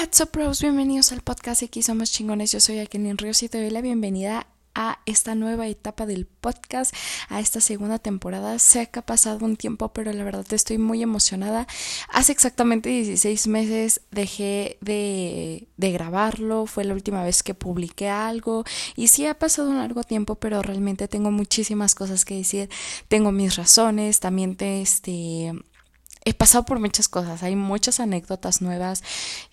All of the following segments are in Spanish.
What's up, bros? Bienvenidos al podcast Aquí Somos Chingones. Yo soy Akenin Ríos y te doy la bienvenida a esta nueva etapa del podcast, a esta segunda temporada. Sé que ha pasado un tiempo, pero la verdad estoy muy emocionada. Hace exactamente 16 meses dejé de, de grabarlo, fue la última vez que publiqué algo y sí ha pasado un largo tiempo, pero realmente tengo muchísimas cosas que decir, tengo mis razones, también te, este, he pasado por muchas cosas, hay muchas anécdotas nuevas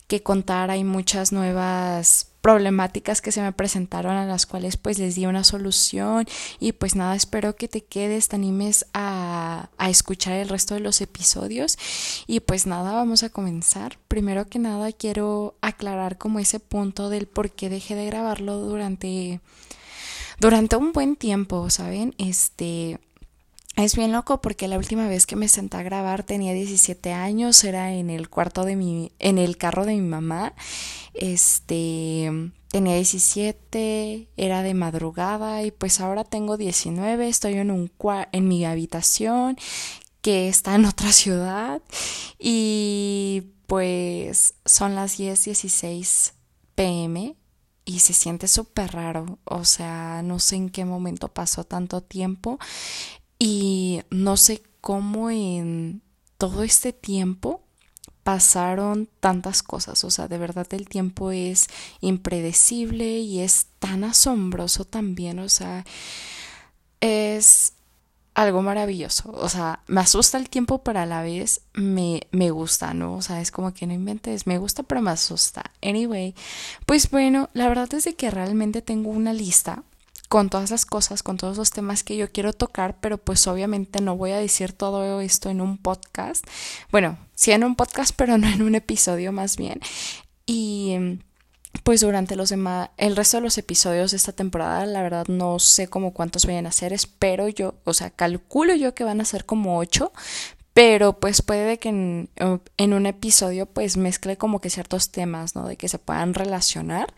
que contar, hay muchas nuevas problemáticas que se me presentaron a las cuales pues les di una solución y pues nada, espero que te quedes, te animes a, a escuchar el resto de los episodios y pues nada, vamos a comenzar. Primero que nada quiero aclarar como ese punto del por qué dejé de grabarlo durante durante un buen tiempo, ¿saben? Este es bien loco porque la última vez que me senté a grabar tenía 17 años, era en el cuarto de mi, en el carro de mi mamá. Este, tenía 17, era de madrugada y pues ahora tengo 19, estoy en un en mi habitación que está en otra ciudad y pues son las 10, 16 pm y se siente súper raro, o sea, no sé en qué momento pasó tanto tiempo y no sé cómo en todo este tiempo pasaron tantas cosas, o sea, de verdad el tiempo es impredecible y es tan asombroso también, o sea, es algo maravilloso, o sea, me asusta el tiempo, pero a la vez me, me gusta, ¿no? O sea, es como que no inventes, me gusta, pero me asusta. Anyway, pues bueno, la verdad es de que realmente tengo una lista con todas las cosas, con todos los temas que yo quiero tocar, pero pues obviamente no voy a decir todo esto en un podcast. Bueno, sí en un podcast, pero no en un episodio más bien. Y pues durante los demás, el resto de los episodios de esta temporada, la verdad no sé cómo cuántos vayan a ser, espero yo, o sea, calculo yo que van a ser como ocho, pero pues puede que en, en, un episodio pues mezcle como que ciertos temas, ¿no? De que se puedan relacionar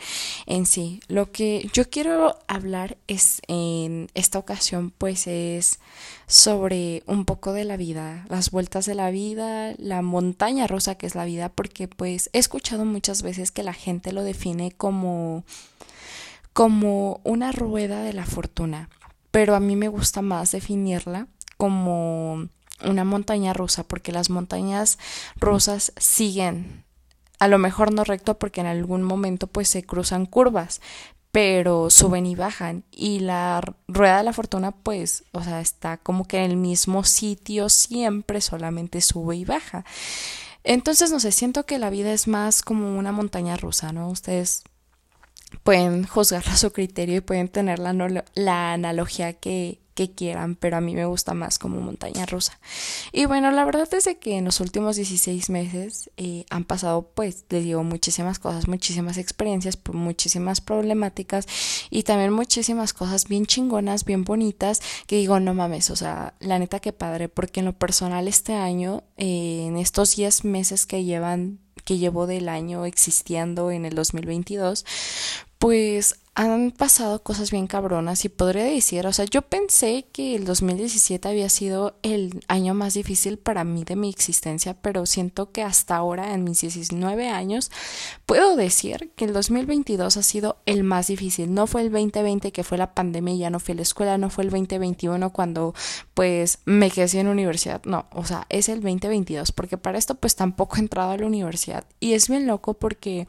en sí. Lo que yo quiero hablar es en esta ocasión pues es sobre un poco de la vida, las vueltas de la vida, la montaña rusa que es la vida, porque pues he escuchado muchas veces que la gente lo define como como una rueda de la fortuna, pero a mí me gusta más definirla como una montaña rusa, porque las montañas rusas siguen, a lo mejor no recto porque en algún momento pues se cruzan curvas, pero suben y bajan y la rueda de la fortuna pues, o sea, está como que en el mismo sitio siempre, solamente sube y baja. Entonces, no sé, siento que la vida es más como una montaña rusa, ¿no? Ustedes pueden juzgarla a su criterio y pueden tener la, la analogía que, que quieran, pero a mí me gusta más como montaña rusa. Y bueno, la verdad es que en los últimos 16 meses eh, han pasado, pues, les digo, muchísimas cosas, muchísimas experiencias, muchísimas problemáticas y también muchísimas cosas bien chingonas, bien bonitas, que digo, no mames, o sea, la neta que padre, porque en lo personal este año, eh, en estos 10 meses que llevan que llevo del año existiendo en el 2022, pues han pasado cosas bien cabronas y podría decir, o sea, yo pensé que el 2017 había sido el año más difícil para mí de mi existencia, pero siento que hasta ahora, en mis 19 años, puedo decir que el 2022 ha sido el más difícil. No fue el 2020 que fue la pandemia ya no fui a la escuela, no fue el 2021 cuando pues me quedé en universidad, no, o sea, es el 2022, porque para esto pues tampoco he entrado a la universidad y es bien loco porque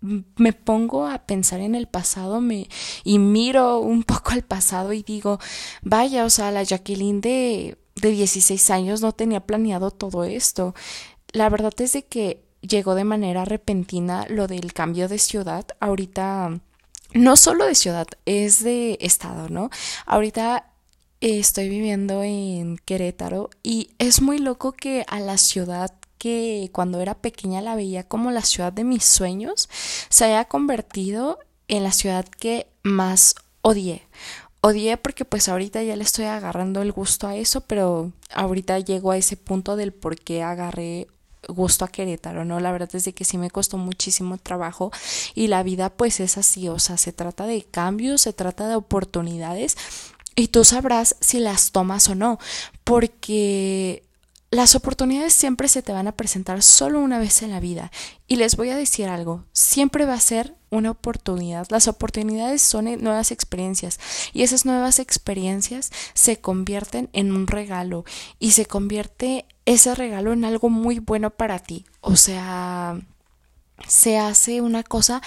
me pongo a pensar en el pasado me, y miro un poco al pasado y digo, vaya, o sea, la Jacqueline de, de 16 años no tenía planeado todo esto. La verdad es de que llegó de manera repentina lo del cambio de ciudad. Ahorita, no solo de ciudad, es de estado, ¿no? Ahorita estoy viviendo en Querétaro y es muy loco que a la ciudad que cuando era pequeña la veía como la ciudad de mis sueños, se haya convertido en la ciudad que más odié. Odié porque pues ahorita ya le estoy agarrando el gusto a eso, pero ahorita llego a ese punto del por qué agarré gusto a Querétaro, ¿no? La verdad es de que sí me costó muchísimo trabajo y la vida pues es así, o sea, se trata de cambios, se trata de oportunidades y tú sabrás si las tomas o no, porque las oportunidades siempre se te van a presentar solo una vez en la vida. Y les voy a decir algo, siempre va a ser una oportunidad. Las oportunidades son nuevas experiencias y esas nuevas experiencias se convierten en un regalo y se convierte ese regalo en algo muy bueno para ti. O sea, se hace una cosa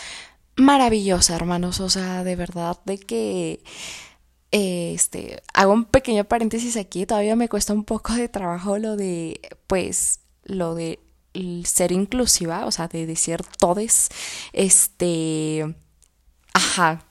maravillosa, hermanos. O sea, de verdad, de que este, hago un pequeño paréntesis aquí, todavía me cuesta un poco de trabajo lo de, pues, lo de ser inclusiva, o sea, de decir todes, este, ajá,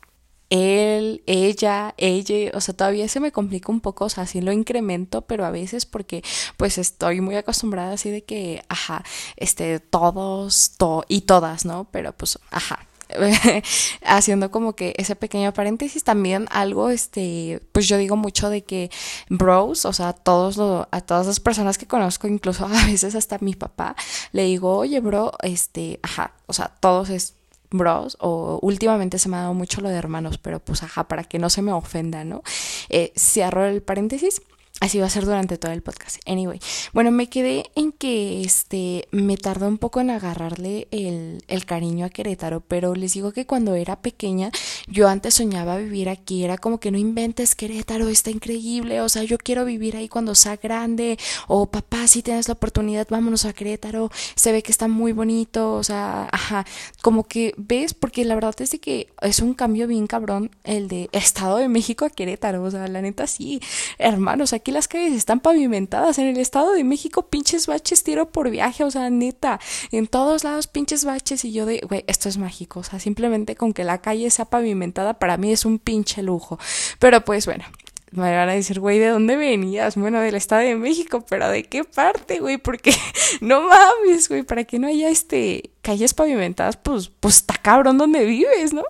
él, ella, ella, o sea, todavía se me complica un poco, o sea, sí lo incremento, pero a veces porque pues estoy muy acostumbrada así de que, ajá, este, todos, to y todas, ¿no? Pero pues, ajá, haciendo como que ese pequeño paréntesis también algo este pues yo digo mucho de que bros o sea todos a todas las personas que conozco incluso a veces hasta mi papá le digo oye bro este ajá o sea todos es bros o últimamente se me ha dado mucho lo de hermanos pero pues ajá para que no se me ofenda no eh, cierro el paréntesis Así va a ser durante todo el podcast. Anyway, bueno, me quedé en que este me tardó un poco en agarrarle el, el, cariño a Querétaro, pero les digo que cuando era pequeña, yo antes soñaba vivir aquí, era como que no inventes Querétaro, está increíble, o sea, yo quiero vivir ahí cuando sea grande, o papá, si tienes la oportunidad, vámonos a Querétaro, se ve que está muy bonito, o sea, ajá, como que ves, porque la verdad es que es un cambio bien cabrón el de Estado de México a Querétaro, o sea, la neta sí, hermanos, las calles están pavimentadas. En el Estado de México, pinches baches tiro por viaje, o sea, neta. En todos lados, pinches baches. Y yo de, güey, esto es mágico. O sea, simplemente con que la calle sea pavimentada, para mí es un pinche lujo. Pero pues bueno, me van a decir, güey, ¿de dónde venías? Bueno, del Estado de México, pero ¿de qué parte, güey? Porque no mames, güey, para que no haya este calles pavimentadas, pues, pues está cabrón donde vives, ¿no?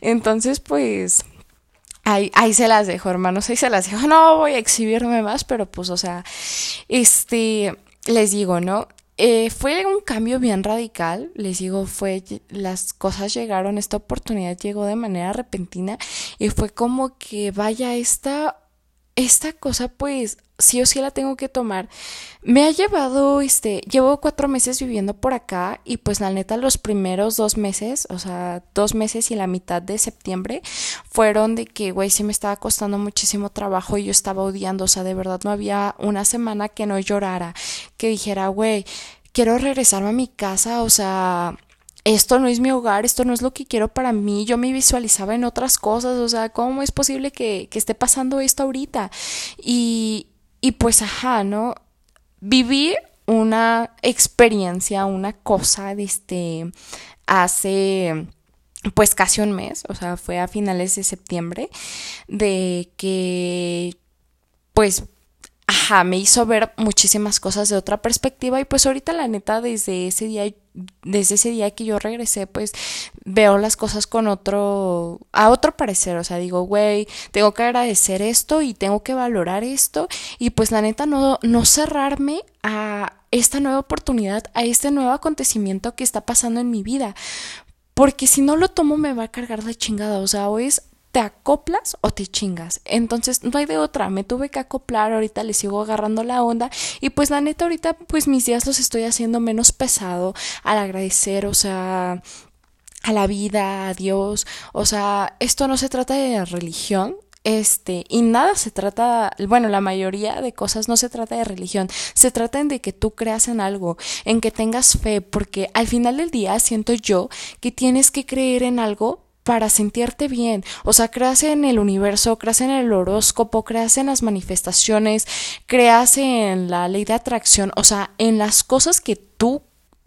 Entonces, pues, Ahí, ahí se las dejo, hermanos, ahí se las dejo. No voy a exhibirme más, pero pues, o sea, este, les digo, ¿no? Eh, fue un cambio bien radical, les digo, fue, las cosas llegaron, esta oportunidad llegó de manera repentina y fue como que, vaya, esta, esta cosa pues sí o sí la tengo que tomar. Me ha llevado, este, llevo cuatro meses viviendo por acá y pues la neta los primeros dos meses, o sea, dos meses y la mitad de septiembre fueron de que, güey, sí me estaba costando muchísimo trabajo y yo estaba odiando, o sea, de verdad no había una semana que no llorara, que dijera, güey, quiero regresarme a mi casa, o sea, esto no es mi hogar, esto no es lo que quiero para mí, yo me visualizaba en otras cosas, o sea, ¿cómo es posible que, que esté pasando esto ahorita? Y, y pues, ajá, ¿no? Viví una experiencia, una cosa, de este, hace pues casi un mes, o sea, fue a finales de septiembre, de que pues ajá, me hizo ver muchísimas cosas de otra perspectiva y pues ahorita la neta desde ese día desde ese día que yo regresé, pues veo las cosas con otro, a otro parecer, o sea, digo, güey, tengo que agradecer esto y tengo que valorar esto y pues la neta no, no cerrarme a esta nueva oportunidad, a este nuevo acontecimiento que está pasando en mi vida, porque si no lo tomo me va a cargar la chingada, o sea, o es te acoplas o te chingas. Entonces no hay de otra, me tuve que acoplar, ahorita le sigo agarrando la onda y pues la neta ahorita pues mis días los estoy haciendo menos pesado al agradecer, o sea, a la vida, a Dios, o sea, esto no se trata de religión, este, y nada se trata, bueno, la mayoría de cosas no se trata de religión, se trata de que tú creas en algo, en que tengas fe, porque al final del día siento yo que tienes que creer en algo para sentirte bien. O sea, creas en el universo, creas en el horóscopo, creas en las manifestaciones, creas en la ley de atracción, o sea, en las cosas que tú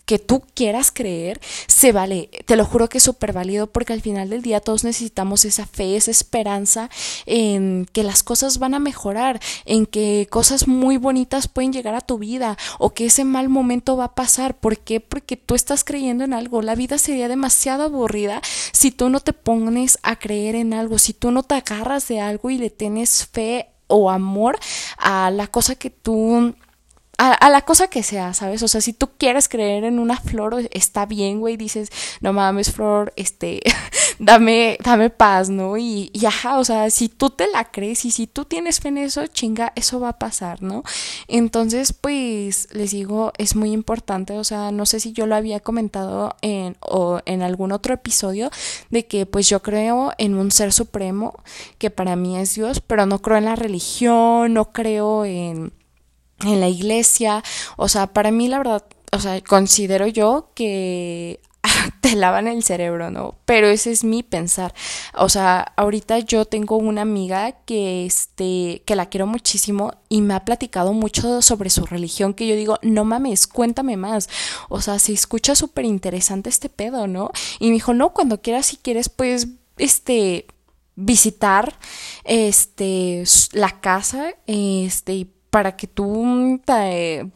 que tú quieras creer, se vale. Te lo juro que es súper válido porque al final del día todos necesitamos esa fe, esa esperanza en que las cosas van a mejorar, en que cosas muy bonitas pueden llegar a tu vida o que ese mal momento va a pasar. ¿Por qué? Porque tú estás creyendo en algo. La vida sería demasiado aburrida si tú no te pones a creer en algo, si tú no te agarras de algo y le tienes fe o amor a la cosa que tú a, la cosa que sea, ¿sabes? O sea, si tú quieres creer en una flor, está bien, güey, dices, no mames, flor, este, dame, dame paz, ¿no? Y, y ajá, o sea, si tú te la crees y si tú tienes fe en eso, chinga, eso va a pasar, ¿no? Entonces, pues, les digo, es muy importante, o sea, no sé si yo lo había comentado en, o en algún otro episodio, de que pues yo creo en un ser supremo, que para mí es Dios, pero no creo en la religión, no creo en en la iglesia, o sea, para mí la verdad, o sea, considero yo que te lavan el cerebro, ¿no? Pero ese es mi pensar. O sea, ahorita yo tengo una amiga que este que la quiero muchísimo y me ha platicado mucho sobre su religión que yo digo, "No mames, cuéntame más." O sea, se escucha súper interesante este pedo, ¿no? Y me dijo, "No, cuando quieras si quieres pues este visitar este la casa este para que tú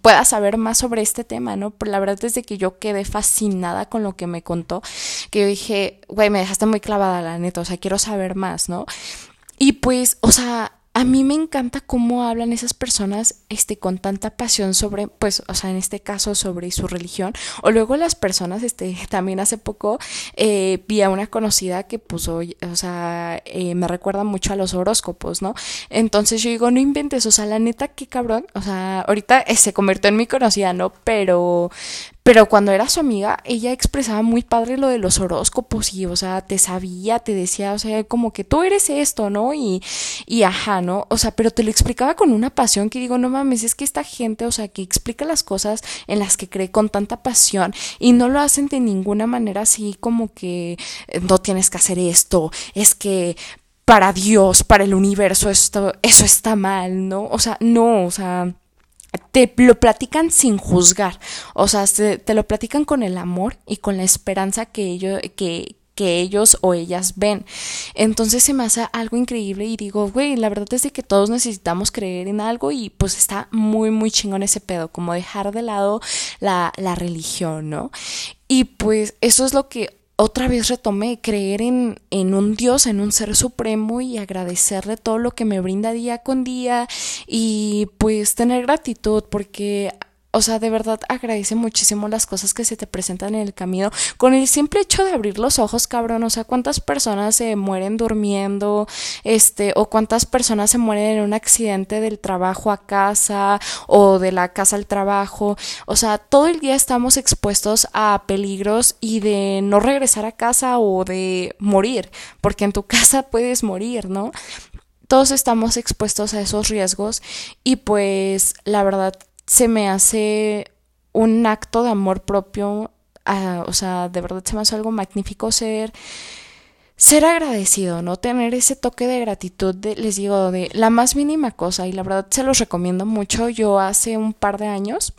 puedas saber más sobre este tema, ¿no? Pero la verdad es que yo quedé fascinada con lo que me contó, que yo dije, güey, me dejaste muy clavada la neta, o sea, quiero saber más, ¿no? Y pues, o sea, a mí me encanta cómo hablan esas personas este con tanta pasión sobre pues o sea en este caso sobre su religión. O luego las personas este también hace poco eh, vi a una conocida que puso o sea eh, me recuerda mucho a los horóscopos no entonces yo digo no inventes o sea la neta qué cabrón. O sea ahorita eh, se convirtió en mi conocida no pero pero cuando era su amiga, ella expresaba muy padre lo de los horóscopos y, o sea, te sabía, te decía, o sea, como que tú eres esto, ¿no? Y, y ajá, ¿no? O sea, pero te lo explicaba con una pasión que digo, no mames, es que esta gente, o sea, que explica las cosas en las que cree con tanta pasión y no lo hacen de ninguna manera así como que eh, no tienes que hacer esto, es que para Dios, para el universo, esto, eso está mal, ¿no? O sea, no, o sea te lo platican sin juzgar, o sea, te lo platican con el amor y con la esperanza que ellos, que, que ellos o ellas ven. Entonces se me hace algo increíble y digo, güey, la verdad es de que todos necesitamos creer en algo y pues está muy, muy chingón ese pedo, como dejar de lado la, la religión, ¿no? Y pues eso es lo que otra vez retomé creer en, en, un Dios, en un ser supremo y agradecerle todo lo que me brinda día con día y pues tener gratitud porque o sea, de verdad agradece muchísimo las cosas que se te presentan en el camino. Con el simple hecho de abrir los ojos, cabrón, o sea, cuántas personas se mueren durmiendo, este, o cuántas personas se mueren en un accidente del trabajo a casa o de la casa al trabajo. O sea, todo el día estamos expuestos a peligros y de no regresar a casa o de morir, porque en tu casa puedes morir, ¿no? Todos estamos expuestos a esos riesgos y pues la verdad se me hace un acto de amor propio, o sea, de verdad se me hace algo magnífico ser ser agradecido, ¿no? Tener ese toque de gratitud, de, les digo, de la más mínima cosa y la verdad se los recomiendo mucho. Yo hace un par de años,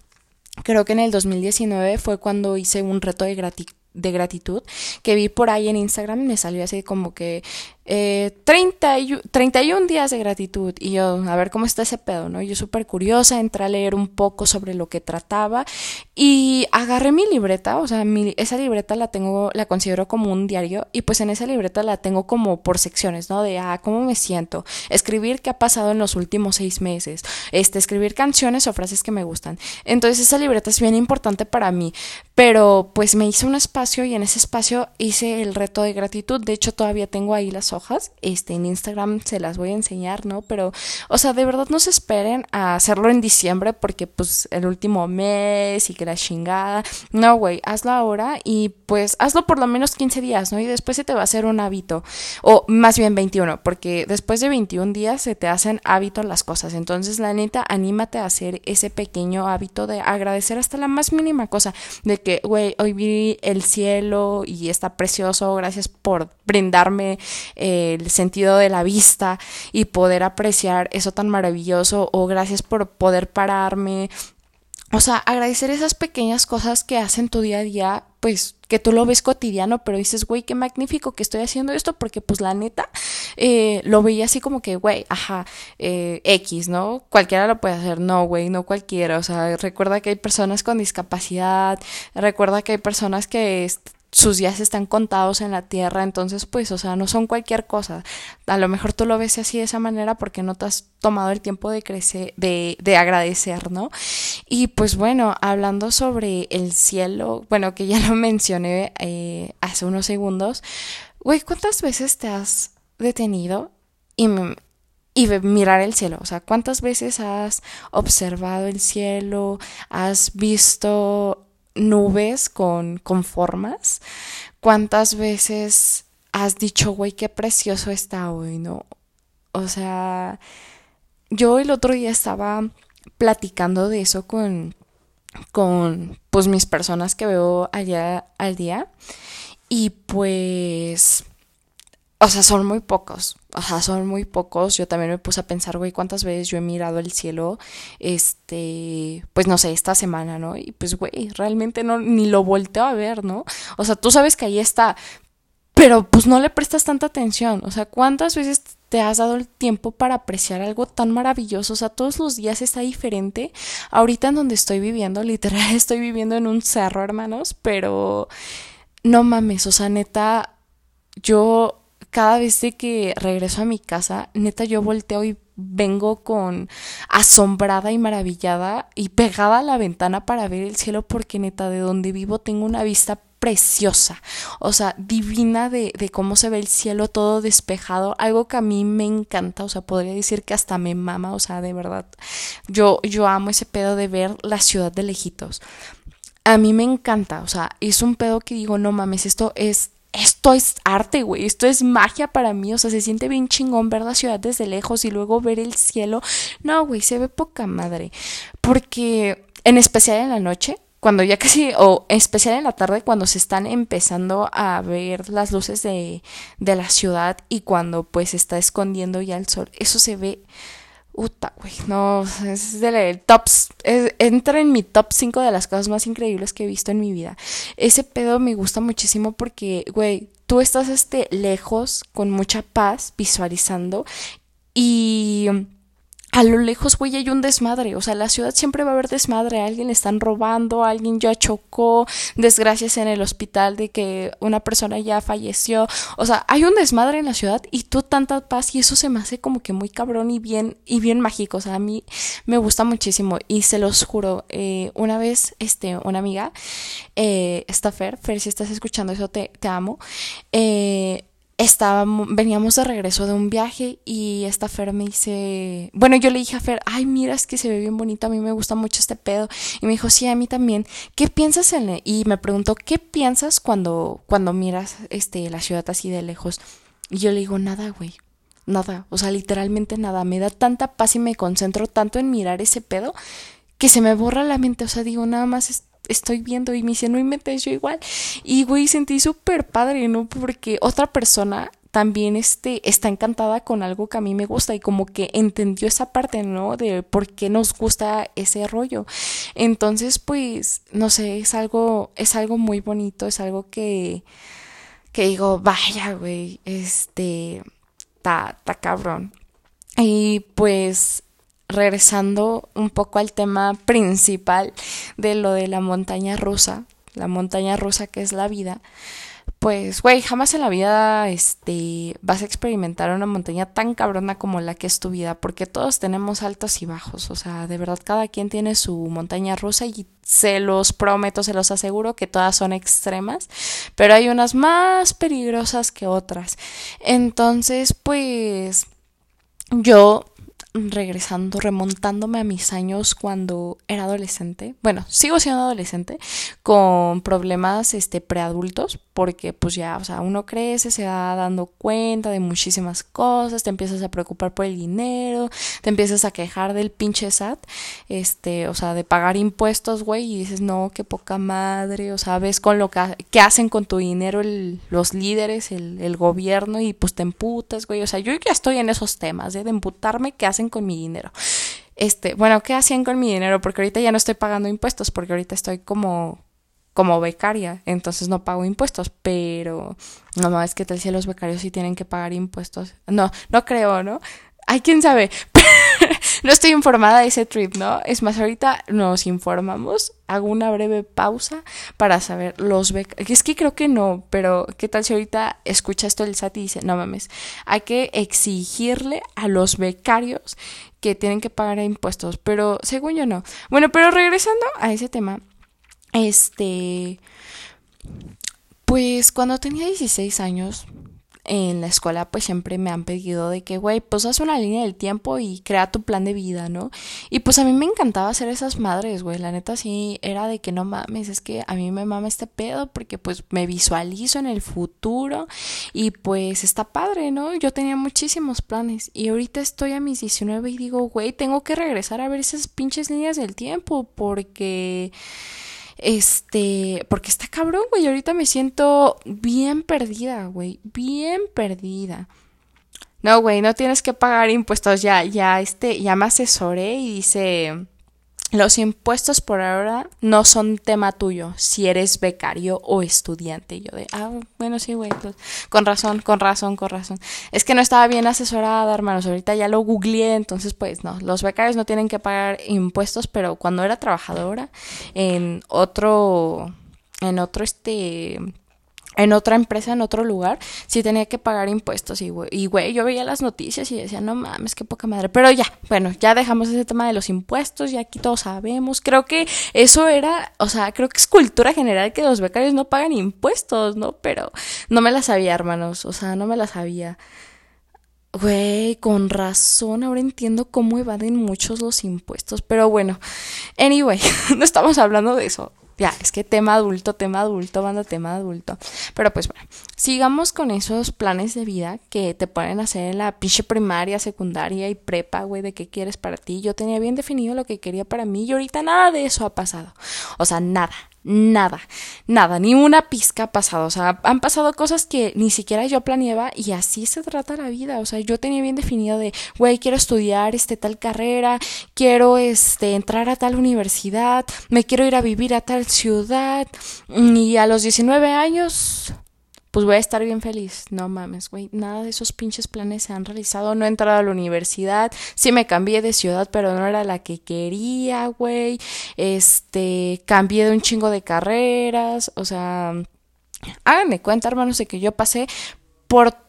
creo que en el 2019 fue cuando hice un reto de gratitud de gratitud que vi por ahí en Instagram me salió así como que eh, 30 y, 31 días de gratitud y yo a ver cómo está ese pedo, ¿no? Yo súper curiosa, entré a leer un poco sobre lo que trataba y agarré mi libreta, o sea, esa libreta la tengo, la considero como un diario y pues en esa libreta la tengo como por secciones, ¿no? De, ah, ¿cómo me siento? Escribir qué ha pasado en los últimos seis meses, este, escribir canciones o frases que me gustan. Entonces esa libreta es bien importante para mí, pero pues me hice un espacio y en ese espacio hice el reto de gratitud, de hecho todavía tengo ahí las hojas, este, en Instagram se las voy a enseñar, ¿no? Pero, o sea, de verdad no se esperen a hacerlo en diciembre porque pues el último mes y que la chingada, no, güey, hazlo ahora y pues hazlo por lo menos 15 días, ¿no? Y después se te va a hacer un hábito, o más bien 21, porque después de 21 días se te hacen hábitos las cosas, entonces la neta, anímate a hacer ese pequeño hábito de agradecer hasta la más mínima cosa, de que, güey, hoy vi el cielo y está precioso, gracias por brindarme el sentido de la vista y poder apreciar eso tan maravilloso o gracias por poder pararme. O sea, agradecer esas pequeñas cosas que hacen tu día a día, pues que tú lo ves cotidiano, pero dices, güey, qué magnífico que estoy haciendo esto, porque pues la neta, eh, lo veía así como que, güey, ajá, eh, X, ¿no? Cualquiera lo puede hacer, no, güey, no cualquiera, o sea, recuerda que hay personas con discapacidad, recuerda que hay personas que sus días están contados en la tierra, entonces pues, o sea, no son cualquier cosa. A lo mejor tú lo ves así de esa manera porque no te has tomado el tiempo de crecer, de, de agradecer, ¿no? Y pues bueno, hablando sobre el cielo, bueno, que ya lo mencioné eh, hace unos segundos, güey, ¿cuántas veces te has detenido y, y mirar el cielo? O sea, ¿cuántas veces has observado el cielo? ¿Has visto nubes con, con formas. ¿Cuántas veces has dicho, güey, qué precioso está hoy, no? O sea, yo el otro día estaba platicando de eso con, con, pues, mis personas que veo allá al día. Y pues o sea, son muy pocos. O sea, son muy pocos. Yo también me puse a pensar, güey, cuántas veces yo he mirado el cielo, este, pues no sé, esta semana, ¿no? Y pues, güey, realmente no, ni lo volteo a ver, ¿no? O sea, tú sabes que ahí está, pero pues no le prestas tanta atención. O sea, ¿cuántas veces te has dado el tiempo para apreciar algo tan maravilloso? O sea, todos los días está diferente. Ahorita en donde estoy viviendo, literal, estoy viviendo en un cerro, hermanos, pero no mames, o sea, neta, yo cada vez que regreso a mi casa, neta yo volteo y vengo con asombrada y maravillada y pegada a la ventana para ver el cielo porque neta de donde vivo tengo una vista preciosa, o sea, divina de, de, cómo se ve el cielo todo despejado, algo que a mí me encanta, o sea, podría decir que hasta me mama, o sea, de verdad, yo, yo amo ese pedo de ver la ciudad de lejitos. A mí me encanta, o sea, es un pedo que digo, no mames, esto es esto es arte, güey, esto es magia para mí, o sea, se siente bien chingón ver la ciudad desde lejos y luego ver el cielo. No, güey, se ve poca madre. Porque, en especial en la noche, cuando ya casi, o en especial en la tarde, cuando se están empezando a ver las luces de, de la ciudad y cuando pues está escondiendo ya el sol, eso se ve Uta, güey, no, es del tops, entra en mi top 5 de las cosas más increíbles que he visto en mi vida. Ese pedo me gusta muchísimo porque, güey, tú estás este lejos con mucha paz visualizando y a lo lejos, güey, hay un desmadre. O sea, la ciudad siempre va a haber desmadre. alguien le están robando, alguien ya chocó, desgracias en el hospital de que una persona ya falleció. O sea, hay un desmadre en la ciudad y tú tanta paz y eso se me hace como que muy cabrón y bien, y bien mágico. O sea, a mí me gusta muchísimo y se los juro. Eh, una vez, este, una amiga, eh, esta Fer, Fer, si estás escuchando eso, te, te amo. Eh, estábamos, veníamos de regreso de un viaje y esta Fer me dice, bueno, yo le dije a Fer, ay, mira, es que se ve bien bonito, a mí me gusta mucho este pedo. Y me dijo, sí, a mí también. ¿Qué piensas en él? Y me preguntó, ¿qué piensas cuando, cuando miras este, la ciudad así de lejos? Y yo le digo, nada, güey. Nada, o sea, literalmente nada. Me da tanta paz y me concentro tanto en mirar ese pedo que se me borra la mente. O sea, digo, nada más estoy viendo y me dice, no inventes yo igual. Y güey, sentí súper padre, ¿no? Porque otra persona también este, está encantada con algo que a mí me gusta y como que entendió esa parte, ¿no? De por qué nos gusta ese rollo. Entonces, pues, no sé, es algo, es algo muy bonito, es algo que, que digo, vaya, güey, este, está, está cabrón. Y pues regresando un poco al tema principal de lo de la montaña rusa, la montaña rusa que es la vida, pues, güey, jamás en la vida, este, vas a experimentar una montaña tan cabrona como la que es tu vida, porque todos tenemos altos y bajos, o sea, de verdad cada quien tiene su montaña rusa y se los prometo, se los aseguro que todas son extremas, pero hay unas más peligrosas que otras. Entonces, pues, yo regresando, remontándome a mis años cuando era adolescente. Bueno, sigo siendo adolescente con problemas este preadultos porque pues ya, o sea, uno crece, se va dando cuenta de muchísimas cosas, te empiezas a preocupar por el dinero, te empiezas a quejar del pinche SAT, este, o sea, de pagar impuestos, güey, y dices, "No, qué poca madre", o sea, ves con lo que, hacen con tu dinero los líderes, el, el gobierno y pues te emputas, güey, o sea, yo ya estoy en esos temas, ¿eh? de emputarme qué hacen con mi dinero. Este, bueno, ¿qué hacían con mi dinero? Porque ahorita ya no estoy pagando impuestos, porque ahorita estoy como como becaria, entonces no pago impuestos, pero no, no, es que tal si los becarios sí tienen que pagar impuestos. No, no creo, ¿no? Hay quien sabe. no estoy informada de ese trip, ¿no? Es más, ahorita nos informamos, hago una breve pausa para saber los becarios. Es que creo que no, pero ¿qué tal si ahorita escucha esto el SAT y dice, no mames, hay que exigirle a los becarios que tienen que pagar impuestos, pero según yo no. Bueno, pero regresando a ese tema, este, pues cuando tenía 16 años, en la escuela pues siempre me han pedido de que, güey, pues haz una línea del tiempo y crea tu plan de vida, ¿no? Y pues a mí me encantaba hacer esas madres, güey, la neta sí era de que no mames, es que a mí me mama este pedo porque pues me visualizo en el futuro y pues está padre, ¿no? Yo tenía muchísimos planes y ahorita estoy a mis 19 y digo, güey, tengo que regresar a ver esas pinches líneas del tiempo porque... Este, porque está cabrón, güey. Ahorita me siento bien perdida, güey. Bien perdida. No, güey, no tienes que pagar impuestos. Ya, ya, este, ya me asesoré y dice los impuestos por ahora no son tema tuyo si eres becario o estudiante. yo de, ah, bueno, sí, güey, pues, con razón, con razón, con razón. Es que no estaba bien asesorada, hermanos. Ahorita ya lo googleé, entonces, pues, no. Los becarios no tienen que pagar impuestos, pero cuando era trabajadora en otro, en otro, este, en otra empresa, en otro lugar, sí tenía que pagar impuestos. Y, güey, yo veía las noticias y decía, no mames, qué poca madre. Pero ya, bueno, ya dejamos ese tema de los impuestos, ya aquí todos sabemos. Creo que eso era, o sea, creo que es cultura general que los becarios no pagan impuestos, ¿no? Pero no me la sabía, hermanos, o sea, no me la sabía. Güey, con razón, ahora entiendo cómo evaden muchos los impuestos. Pero bueno, anyway, no estamos hablando de eso. Ya, es que tema adulto, tema adulto, banda tema adulto. Pero pues bueno, sigamos con esos planes de vida que te pueden hacer la pinche primaria, secundaria y prepa, güey, de qué quieres para ti. Yo tenía bien definido lo que quería para mí y ahorita nada de eso ha pasado. O sea, nada, nada, nada, ni una pizca ha pasado. O sea, han pasado cosas que ni siquiera yo planeaba y así se trata la vida. O sea, yo tenía bien definido de, güey, quiero estudiar este tal carrera, quiero este entrar a tal universidad, me quiero ir a vivir a tal ciudad y a los 19 años pues voy a estar bien feliz. No mames, güey, nada de esos pinches planes se han realizado. No he entrado a la universidad, sí me cambié de ciudad, pero no era la que quería, güey. Este, cambié de un chingo de carreras, o sea, háganme cuenta, hermanos, de que yo pasé por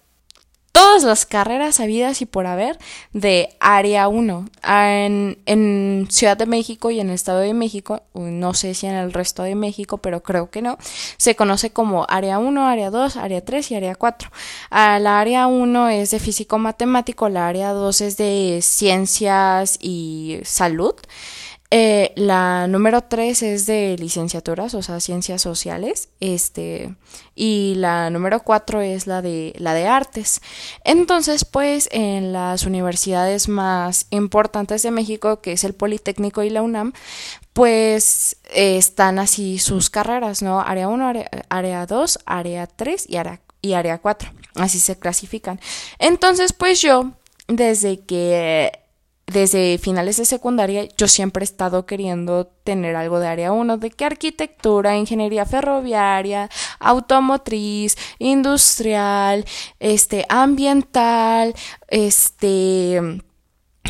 todas las carreras habidas y por haber de Área 1 en, en, Ciudad de México y en el Estado de México, no sé si en el resto de México, pero creo que no, se conoce como Área 1, Área 2, Área 3 y Área 4. La Área 1 es de físico matemático, la Área 2 es de ciencias y salud. Eh, la número tres es de licenciaturas, o sea, ciencias sociales, este, y la número cuatro es la de la de artes. Entonces, pues, en las universidades más importantes de México, que es el Politécnico y la UNAM, pues están así sus carreras, ¿no? Área 1, área 2, área 3 y área, y área 4. Así se clasifican. Entonces, pues yo, desde que desde finales de secundaria yo siempre he estado queriendo tener algo de área 1, de que arquitectura, ingeniería ferroviaria, automotriz, industrial, este, ambiental, este,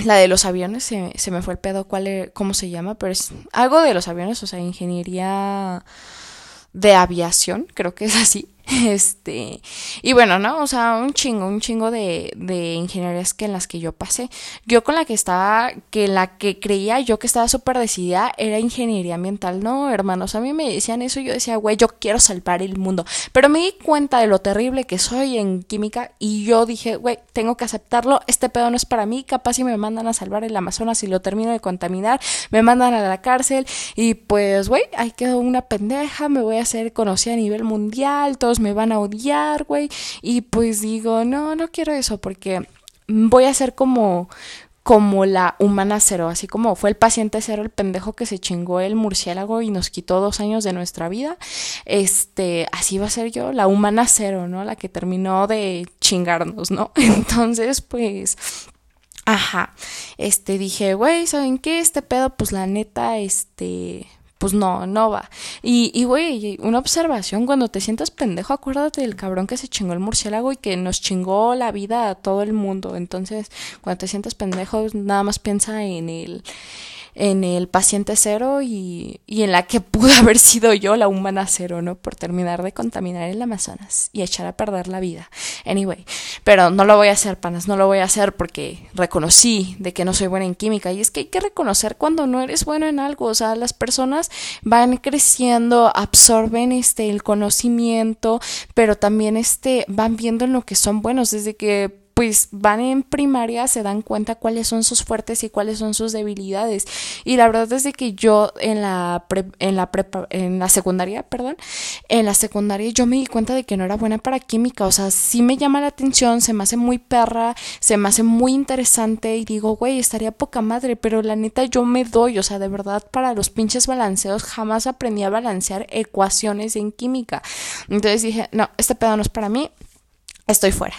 la de los aviones, se, se me fue el pedo, cuál, e, cómo se llama, pero es algo de los aviones, o sea, ingeniería de aviación, creo que es así. Este, y bueno, ¿no? O sea, un chingo, un chingo de, de ingenierías que en las que yo pasé. Yo con la que estaba, que la que creía yo que estaba súper decidida era ingeniería ambiental. No, hermanos, a mí me decían eso y yo decía, güey, yo quiero salvar el mundo. Pero me di cuenta de lo terrible que soy en química y yo dije, güey, tengo que aceptarlo, este pedo no es para mí, capaz si me mandan a salvar el Amazonas y lo termino de contaminar, me mandan a la cárcel y pues, güey, ahí quedó una pendeja, me voy a hacer conocida a nivel mundial, todo me van a odiar, güey. Y pues digo, no, no quiero eso porque voy a ser como como la humana cero, así como fue el paciente cero, el pendejo que se chingó el murciélago y nos quitó dos años de nuestra vida, este, así va a ser yo, la humana cero, ¿no? La que terminó de chingarnos, ¿no? Entonces, pues, ajá, este, dije, güey, ¿saben qué? Este pedo, pues la neta, este, pues no, no va. Y, y güey, una observación, cuando te sientas pendejo, acuérdate del cabrón que se chingó el murciélago y que nos chingó la vida a todo el mundo. Entonces, cuando te sientas pendejo, nada más piensa en el en el paciente cero y, y, en la que pude haber sido yo la humana cero, ¿no? Por terminar de contaminar el Amazonas y echar a perder la vida. Anyway, pero no lo voy a hacer, panas, no lo voy a hacer porque reconocí de que no soy buena en química y es que hay que reconocer cuando no eres bueno en algo, o sea, las personas van creciendo, absorben este el conocimiento, pero también este van viendo en lo que son buenos desde que pues van en primaria, se dan cuenta cuáles son sus fuertes y cuáles son sus debilidades. Y la verdad es que yo en la en la en la secundaria, perdón, en la secundaria yo me di cuenta de que no era buena para química, o sea, sí me llama la atención, se me hace muy perra, se me hace muy interesante y digo, güey, estaría poca madre, pero la neta yo me doy, o sea, de verdad para los pinches balanceos jamás aprendí a balancear ecuaciones en química. Entonces dije, no, este pedo no es para mí, estoy fuera.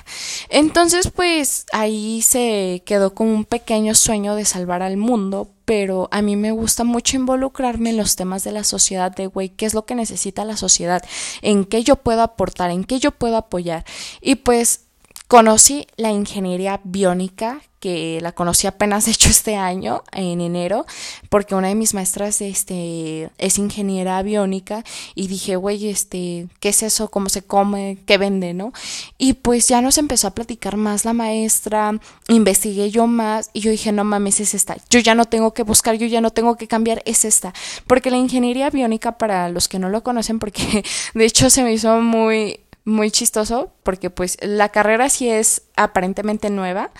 Entonces, pues ahí se quedó como un pequeño sueño de salvar al mundo, pero a mí me gusta mucho involucrarme en los temas de la sociedad, de güey, qué es lo que necesita la sociedad, en qué yo puedo aportar, en qué yo puedo apoyar. Y pues conocí la ingeniería biónica que la conocí apenas de hecho este año, en enero, porque una de mis maestras este, es ingeniera aviónica y dije, güey, este, ¿qué es eso? ¿Cómo se come? ¿Qué vende? ¿No? Y pues ya nos empezó a platicar más la maestra, investigué yo más y yo dije, no mames, es esta. Yo ya no tengo que buscar, yo ya no tengo que cambiar, es esta. Porque la ingeniería aviónica, para los que no lo conocen, porque de hecho se me hizo muy muy chistoso porque pues la carrera sí es aparentemente nueva,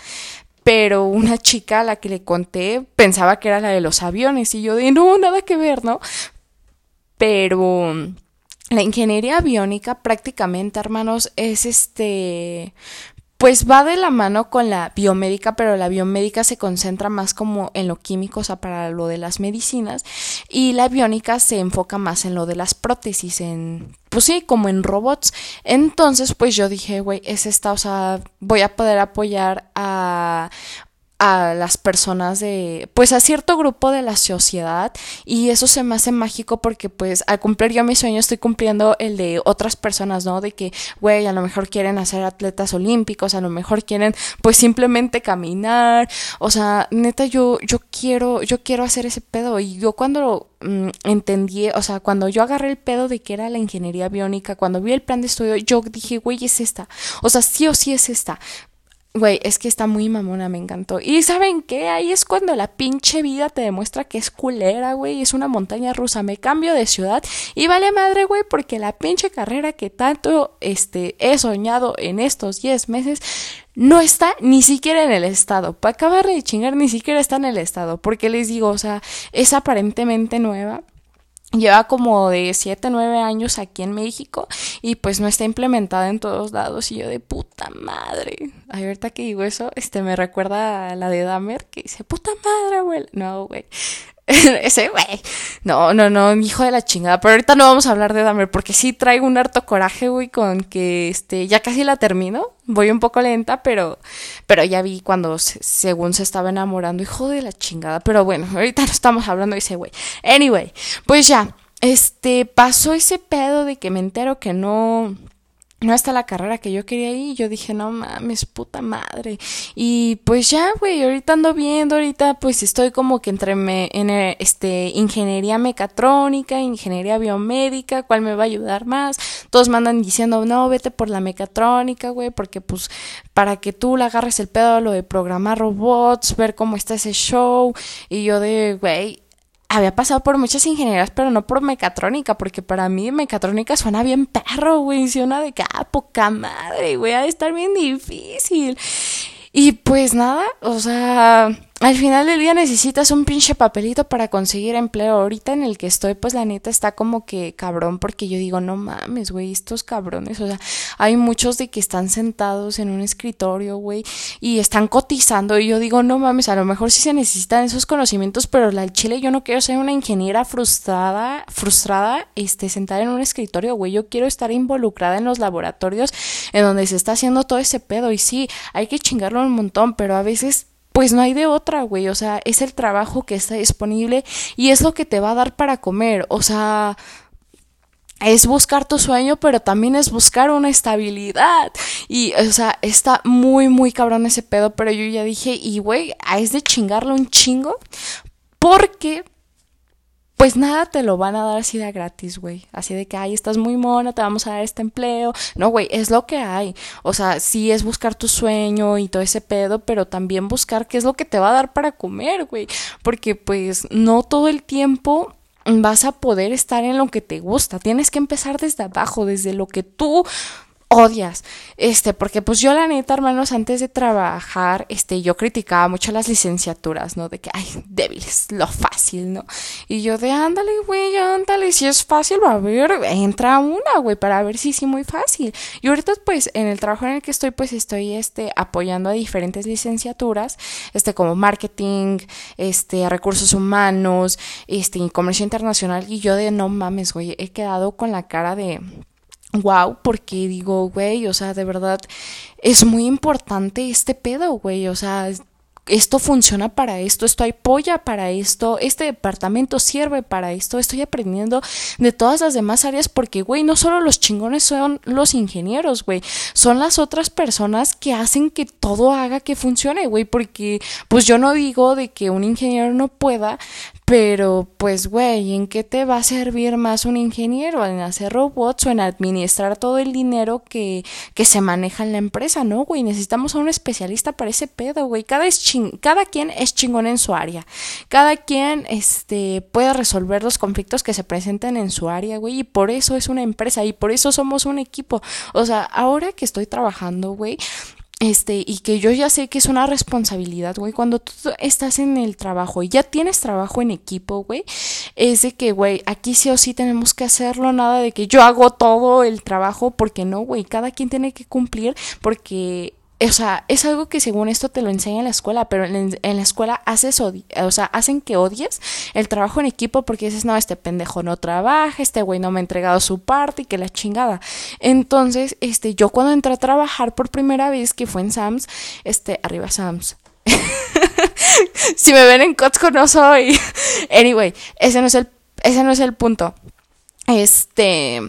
pero una chica a la que le conté pensaba que era la de los aviones y yo de no, nada que ver, ¿no? Pero la ingeniería aviónica prácticamente, hermanos, es este pues va de la mano con la biomédica, pero la biomédica se concentra más como en lo químico, o sea, para lo de las medicinas, y la biónica se enfoca más en lo de las prótesis, en, pues sí, como en robots. Entonces, pues yo dije, güey, es esta, o sea, voy a poder apoyar a a las personas de, pues a cierto grupo de la sociedad y eso se me hace mágico porque pues al cumplir yo mi sueño estoy cumpliendo el de otras personas, ¿no? De que, güey, a lo mejor quieren hacer atletas olímpicos, a lo mejor quieren pues simplemente caminar, o sea, neta yo, yo quiero, yo quiero hacer ese pedo. Y yo cuando mm, entendí, o sea, cuando yo agarré el pedo de que era la ingeniería biónica, cuando vi el plan de estudio, yo dije, güey, es esta, o sea, sí o sí es esta, Güey, es que está muy mamona, me encantó. Y ¿saben qué? Ahí es cuando la pinche vida te demuestra que es culera, güey. Es una montaña rusa. Me cambio de ciudad y vale madre, güey, porque la pinche carrera que tanto este, he soñado en estos 10 meses no está ni siquiera en el estado. Para acabar de chingar, ni siquiera está en el estado. Porque les digo, o sea, es aparentemente nueva Lleva como de 7, 9 años aquí en México y pues no está implementada en todos lados y yo de puta madre. Ay, ahorita que digo eso, este me recuerda a la de Dahmer que dice puta madre, güey. No, güey. Ese güey. No, no, no, hijo de la chingada. Pero ahorita no vamos a hablar de Dahmer porque sí traigo un harto coraje, güey, con que este ya casi la termino. Voy un poco lenta, pero pero ya vi cuando según se estaba enamorando, hijo de la chingada. Pero bueno, ahorita no estamos hablando de ese güey. Anyway, pues ya, este pasó ese pedo de que me entero que no no está la carrera que yo quería ir. Yo dije, no mames, puta madre. Y pues ya, güey, ahorita ando viendo, ahorita pues estoy como que entre me, en eh, este ingeniería mecatrónica, ingeniería biomédica, cuál me va a ayudar más. Todos me andan diciendo, no, vete por la mecatrónica, güey, porque pues para que tú le agarres el pedo a lo de programar robots, ver cómo está ese show. Y yo de, güey, había pasado por muchas ingenierías, pero no por mecatrónica, porque para mí mecatrónica suena bien perro, güey, suena de que, ah, poca madre, güey, ha de estar bien difícil. Y pues nada, o sea, al final del día necesitas un pinche papelito para conseguir empleo. Ahorita en el que estoy, pues la neta está como que cabrón, porque yo digo, no mames, güey, estos cabrones. O sea, hay muchos de que están sentados en un escritorio, güey, y están cotizando. Y yo digo, no mames, a lo mejor sí se necesitan esos conocimientos, pero la chile yo no quiero ser una ingeniera frustrada, frustrada, este, sentada en un escritorio, güey. Yo quiero estar involucrada en los laboratorios en donde se está haciendo todo ese pedo. Y sí, hay que chingarlo un montón, pero a veces pues no hay de otra, güey, o sea, es el trabajo que está disponible y es lo que te va a dar para comer, o sea, es buscar tu sueño, pero también es buscar una estabilidad. Y, o sea, está muy, muy cabrón ese pedo, pero yo ya dije, y güey, es de chingarle un chingo, porque pues nada te lo van a dar así de gratis, güey. Así de que, ay, estás muy mona, te vamos a dar este empleo. No, güey, es lo que hay. O sea, sí es buscar tu sueño y todo ese pedo, pero también buscar qué es lo que te va a dar para comer, güey. Porque pues no todo el tiempo vas a poder estar en lo que te gusta. Tienes que empezar desde abajo, desde lo que tú odias. Este, porque pues yo la neta, hermanos, antes de trabajar, este, yo criticaba mucho las licenciaturas, ¿no? De que, ay, débiles, lo fácil, ¿no? Y yo de, ándale, güey, ándale, si es fácil, va a ver, entra una, güey, para ver si sí, muy fácil. Y ahorita, pues, en el trabajo en el que estoy, pues, estoy, este, apoyando a diferentes licenciaturas, este, como marketing, este, recursos humanos, este, comercio internacional, y yo de, no mames, güey, he quedado con la cara de wow, porque digo, güey, o sea, de verdad es muy importante este pedo, güey, o sea, esto funciona para esto, esto apoya para esto, este departamento sirve para esto, estoy aprendiendo de todas las demás áreas porque, güey, no solo los chingones son los ingenieros, güey, son las otras personas que hacen que todo haga que funcione, güey, porque pues yo no digo de que un ingeniero no pueda, pero, pues, güey, ¿en qué te va a servir más un ingeniero? ¿En hacer robots o en administrar todo el dinero que, que se maneja en la empresa? No, güey, necesitamos a un especialista para ese pedo, güey. Cada, es cada quien es chingón en su área. Cada quien, este, puede resolver los conflictos que se presenten en su área, güey. Y por eso es una empresa y por eso somos un equipo. O sea, ahora que estoy trabajando, güey, este, y que yo ya sé que es una responsabilidad, güey, cuando tú estás en el trabajo y ya tienes trabajo en equipo, güey, es de que, güey, aquí sí o sí tenemos que hacerlo, nada de que yo hago todo el trabajo, porque no, güey, cada quien tiene que cumplir, porque o sea, es algo que según esto te lo enseña en la escuela, pero en, la escuela haces o sea, hacen que odies el trabajo en equipo porque dices, no, este pendejo no trabaja, este güey no me ha entregado su parte y que la chingada. Entonces, este, yo cuando entré a trabajar por primera vez, que fue en Sams, este, arriba Sams. si me ven en Costco no soy. anyway, ese no es el, ese no es el punto. Este,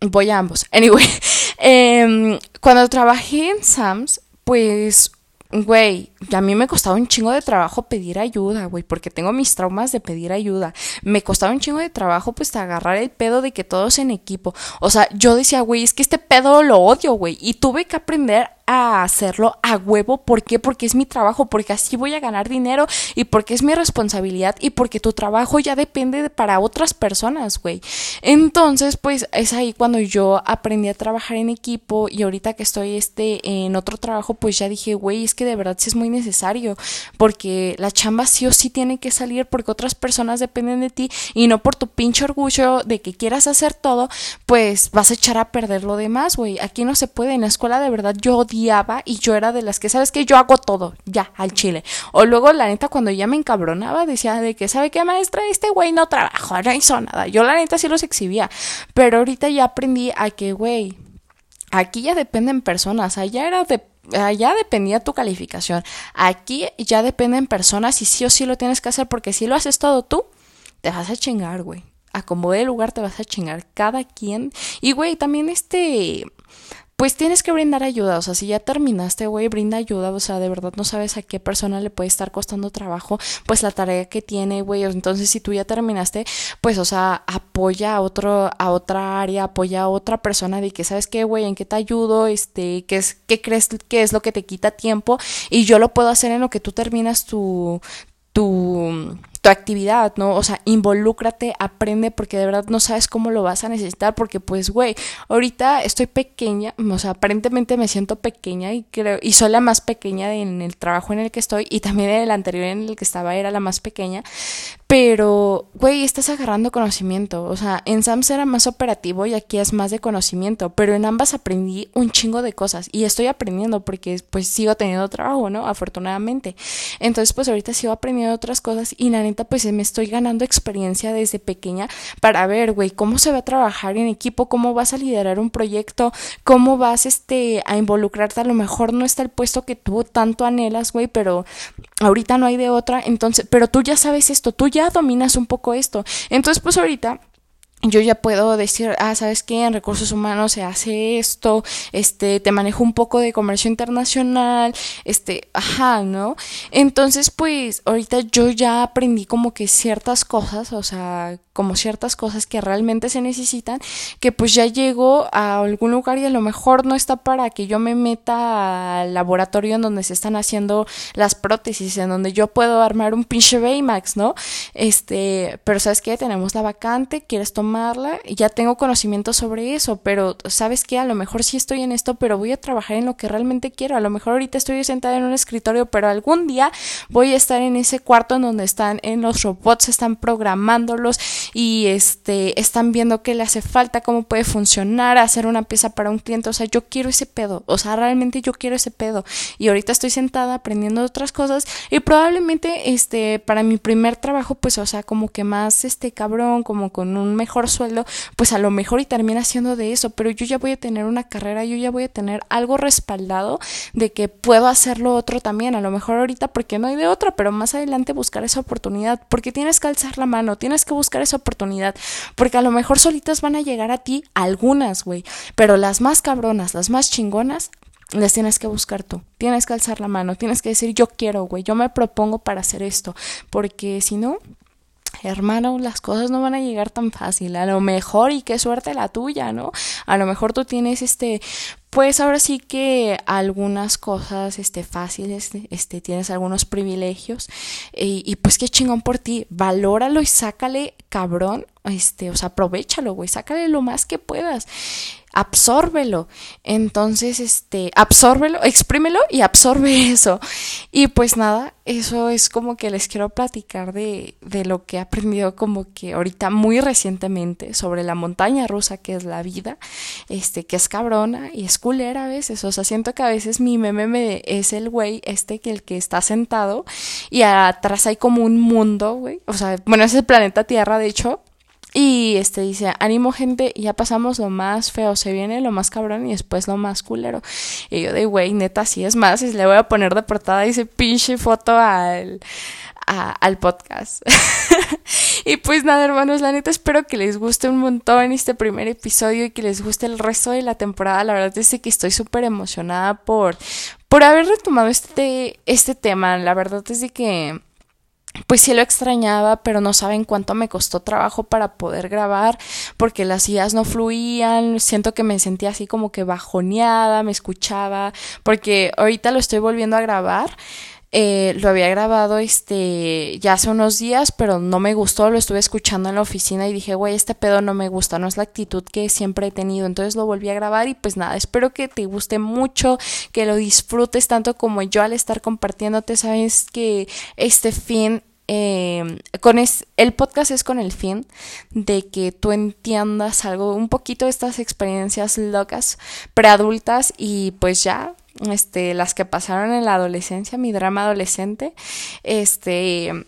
voy a ambos. Anyway, eh, cuando trabajé en Sams, pues, güey, a mí me costaba un chingo de trabajo pedir ayuda, güey, porque tengo mis traumas de pedir ayuda. Me costaba un chingo de trabajo, pues, agarrar el pedo de que todos en equipo. O sea, yo decía, güey, es que este pedo lo odio, güey. Y tuve que aprender a hacerlo a huevo. ¿Por qué? Porque es mi trabajo, porque así voy a ganar dinero y porque es mi responsabilidad y porque tu trabajo ya depende de para otras personas, güey. Entonces, pues es ahí cuando yo aprendí a trabajar en equipo y ahorita que estoy este en otro trabajo, pues ya dije, güey, es que de verdad sí es muy necesario porque la chamba sí o sí tiene que salir porque otras personas dependen de ti y no por tu pinche orgullo de que quieras hacer todo, pues vas a echar a perder lo demás, güey. Aquí no se puede. En la escuela de verdad yo odio y yo era de las que, ¿sabes que Yo hago todo, ya, al chile. O luego, la neta, cuando ya me encabronaba, decía de que, ¿sabe qué, maestra? Este güey no trabajó, no hizo nada. Yo, la neta, sí los exhibía. Pero ahorita ya aprendí a que, güey, aquí ya dependen personas. Allá era de allá dependía tu calificación. Aquí ya dependen personas y sí o sí lo tienes que hacer porque si lo haces todo tú, te vas a chingar, güey. A de lugar te vas a chingar cada quien. Y, güey, también este pues tienes que brindar ayuda, o sea, si ya terminaste, güey, brinda ayuda, o sea, de verdad no sabes a qué persona le puede estar costando trabajo, pues la tarea que tiene, güey, entonces si tú ya terminaste, pues, o sea, apoya a otro, a otra área, apoya a otra persona de que, ¿sabes qué, güey? ¿En qué te ayudo? Este, ¿qué es, qué crees que es lo que te quita tiempo? Y yo lo puedo hacer en lo que tú terminas tu, tu tu actividad, ¿no? O sea, involúcrate, aprende porque de verdad no sabes cómo lo vas a necesitar porque pues, güey, ahorita estoy pequeña, o sea, aparentemente me siento pequeña y creo, y soy la más pequeña en el trabajo en el que estoy y también en el anterior en el que estaba era la más pequeña, pero, güey, estás agarrando conocimiento, o sea, en SAMS era más operativo y aquí es más de conocimiento, pero en ambas aprendí un chingo de cosas y estoy aprendiendo porque pues sigo teniendo trabajo, ¿no? Afortunadamente. Entonces, pues ahorita sigo aprendiendo otras cosas y la pues me estoy ganando experiencia desde pequeña para ver, güey, cómo se va a trabajar en equipo, cómo vas a liderar un proyecto, cómo vas, este, a involucrarte. A lo mejor no está el puesto que tú tanto anhelas, güey, pero ahorita no hay de otra. Entonces, pero tú ya sabes esto, tú ya dominas un poco esto. Entonces, pues ahorita yo ya puedo decir, ah, ¿sabes qué? En recursos humanos se hace esto, este, te manejo un poco de comercio internacional, este, ajá, ¿no? Entonces, pues, ahorita yo ya aprendí como que ciertas cosas, o sea, como ciertas cosas que realmente se necesitan, que pues ya llego a algún lugar y a lo mejor no está para que yo me meta al laboratorio en donde se están haciendo las prótesis, en donde yo puedo armar un pinche Baymax, ¿no? Este, pero ¿sabes qué? Tenemos la vacante, quieres tomar ya tengo conocimiento sobre eso, pero sabes que a lo mejor sí estoy en esto, pero voy a trabajar en lo que realmente quiero. A lo mejor ahorita estoy sentada en un escritorio, pero algún día voy a estar en ese cuarto en donde están en los robots, están programándolos y este están viendo qué le hace falta, cómo puede funcionar, hacer una pieza para un cliente. O sea, yo quiero ese pedo. O sea, realmente yo quiero ese pedo. Y ahorita estoy sentada aprendiendo otras cosas y probablemente este para mi primer trabajo, pues, o sea, como que más este cabrón, como con un mejor sueldo, pues a lo mejor y termina siendo de eso, pero yo ya voy a tener una carrera, yo ya voy a tener algo respaldado de que puedo hacerlo otro también, a lo mejor ahorita porque no hay de otra, pero más adelante buscar esa oportunidad, porque tienes que alzar la mano, tienes que buscar esa oportunidad, porque a lo mejor solitas van a llegar a ti algunas, güey, pero las más cabronas, las más chingonas, las tienes que buscar tú. Tienes que alzar la mano, tienes que decir yo quiero, güey, yo me propongo para hacer esto, porque si no, hermano, las cosas no van a llegar tan fácil. A lo mejor, y qué suerte la tuya, ¿no? A lo mejor tú tienes este, pues ahora sí que algunas cosas este, fáciles, este, tienes algunos privilegios, y, y pues qué chingón por ti. Valóralo y sácale, cabrón, este, o sea, aprovechalo, güey, sácale lo más que puedas absórbelo. Entonces, este, absórbelo, exprímelo y absorbe eso. Y pues nada, eso es como que les quiero platicar de, de lo que he aprendido como que ahorita muy recientemente sobre la montaña rusa que es la vida, este, que es cabrona y es culera a veces. O sea, siento que a veces mi meme es el güey este que el que está sentado y atrás hay como un mundo, güey. O sea, bueno, es el planeta Tierra, de hecho, y este dice, ánimo gente, ya pasamos lo más feo, se viene lo más cabrón y después lo más culero. Y yo de, güey, neta, sí es más, y le voy a poner de portada ese pinche foto al, al podcast. y pues nada, hermanos, la neta espero que les guste un montón este primer episodio y que les guste el resto de la temporada. La verdad es que estoy súper emocionada por, por haber retomado este, este tema. La verdad es que pues sí lo extrañaba, pero no saben cuánto me costó trabajo para poder grabar, porque las ideas no fluían, siento que me sentía así como que bajoneada, me escuchaba, porque ahorita lo estoy volviendo a grabar. Eh, lo había grabado este ya hace unos días, pero no me gustó, lo estuve escuchando en la oficina y dije, güey, este pedo no me gusta, no es la actitud que siempre he tenido. Entonces lo volví a grabar y pues nada, espero que te guste mucho, que lo disfrutes tanto como yo al estar compartiéndote. Sabes que este fin eh, con el podcast es con el fin de que tú entiendas algo, un poquito de estas experiencias locas preadultas y pues ya este, las que pasaron en la adolescencia, mi drama adolescente, este,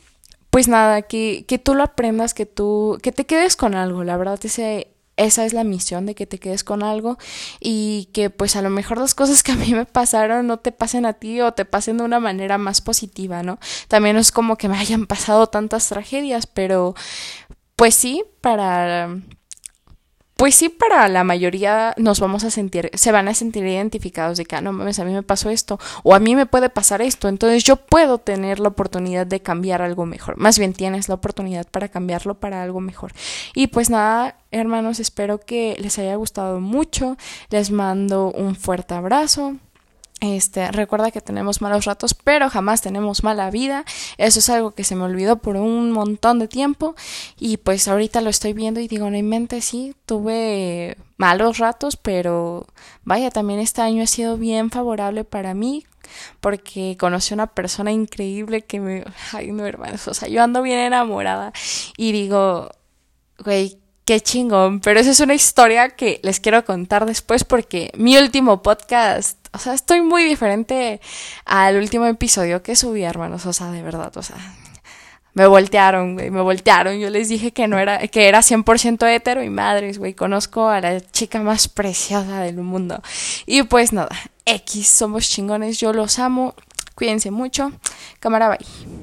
pues nada, que, que tú lo aprendas, que tú, que te quedes con algo, la verdad, ese, esa es la misión de que te quedes con algo y que pues a lo mejor las cosas que a mí me pasaron no te pasen a ti o te pasen de una manera más positiva, ¿no? También es como que me hayan pasado tantas tragedias, pero pues sí, para pues sí, para la mayoría nos vamos a sentir, se van a sentir identificados de que, ah, no mames, a mí me pasó esto, o a mí me puede pasar esto, entonces yo puedo tener la oportunidad de cambiar algo mejor. Más bien tienes la oportunidad para cambiarlo para algo mejor. Y pues nada, hermanos, espero que les haya gustado mucho. Les mando un fuerte abrazo. Este, recuerda que tenemos malos ratos, pero jamás tenemos mala vida. Eso es algo que se me olvidó por un montón de tiempo y pues ahorita lo estoy viendo y digo, no en mente, sí, tuve malos ratos, pero vaya, también este año ha sido bien favorable para mí porque conocí a una persona increíble que me, ay no hermanos, o sea, yo ando bien enamorada y digo, güey, qué chingón, pero esa es una historia que les quiero contar después porque mi último podcast o sea, estoy muy diferente al último episodio que subí, hermanos. O sea, de verdad, o sea, me voltearon, güey, me voltearon. Yo les dije que no era, que era 100% hetero y madres, güey, conozco a la chica más preciosa del mundo. Y pues nada, X, somos chingones, yo los amo, cuídense mucho, cámara, bye.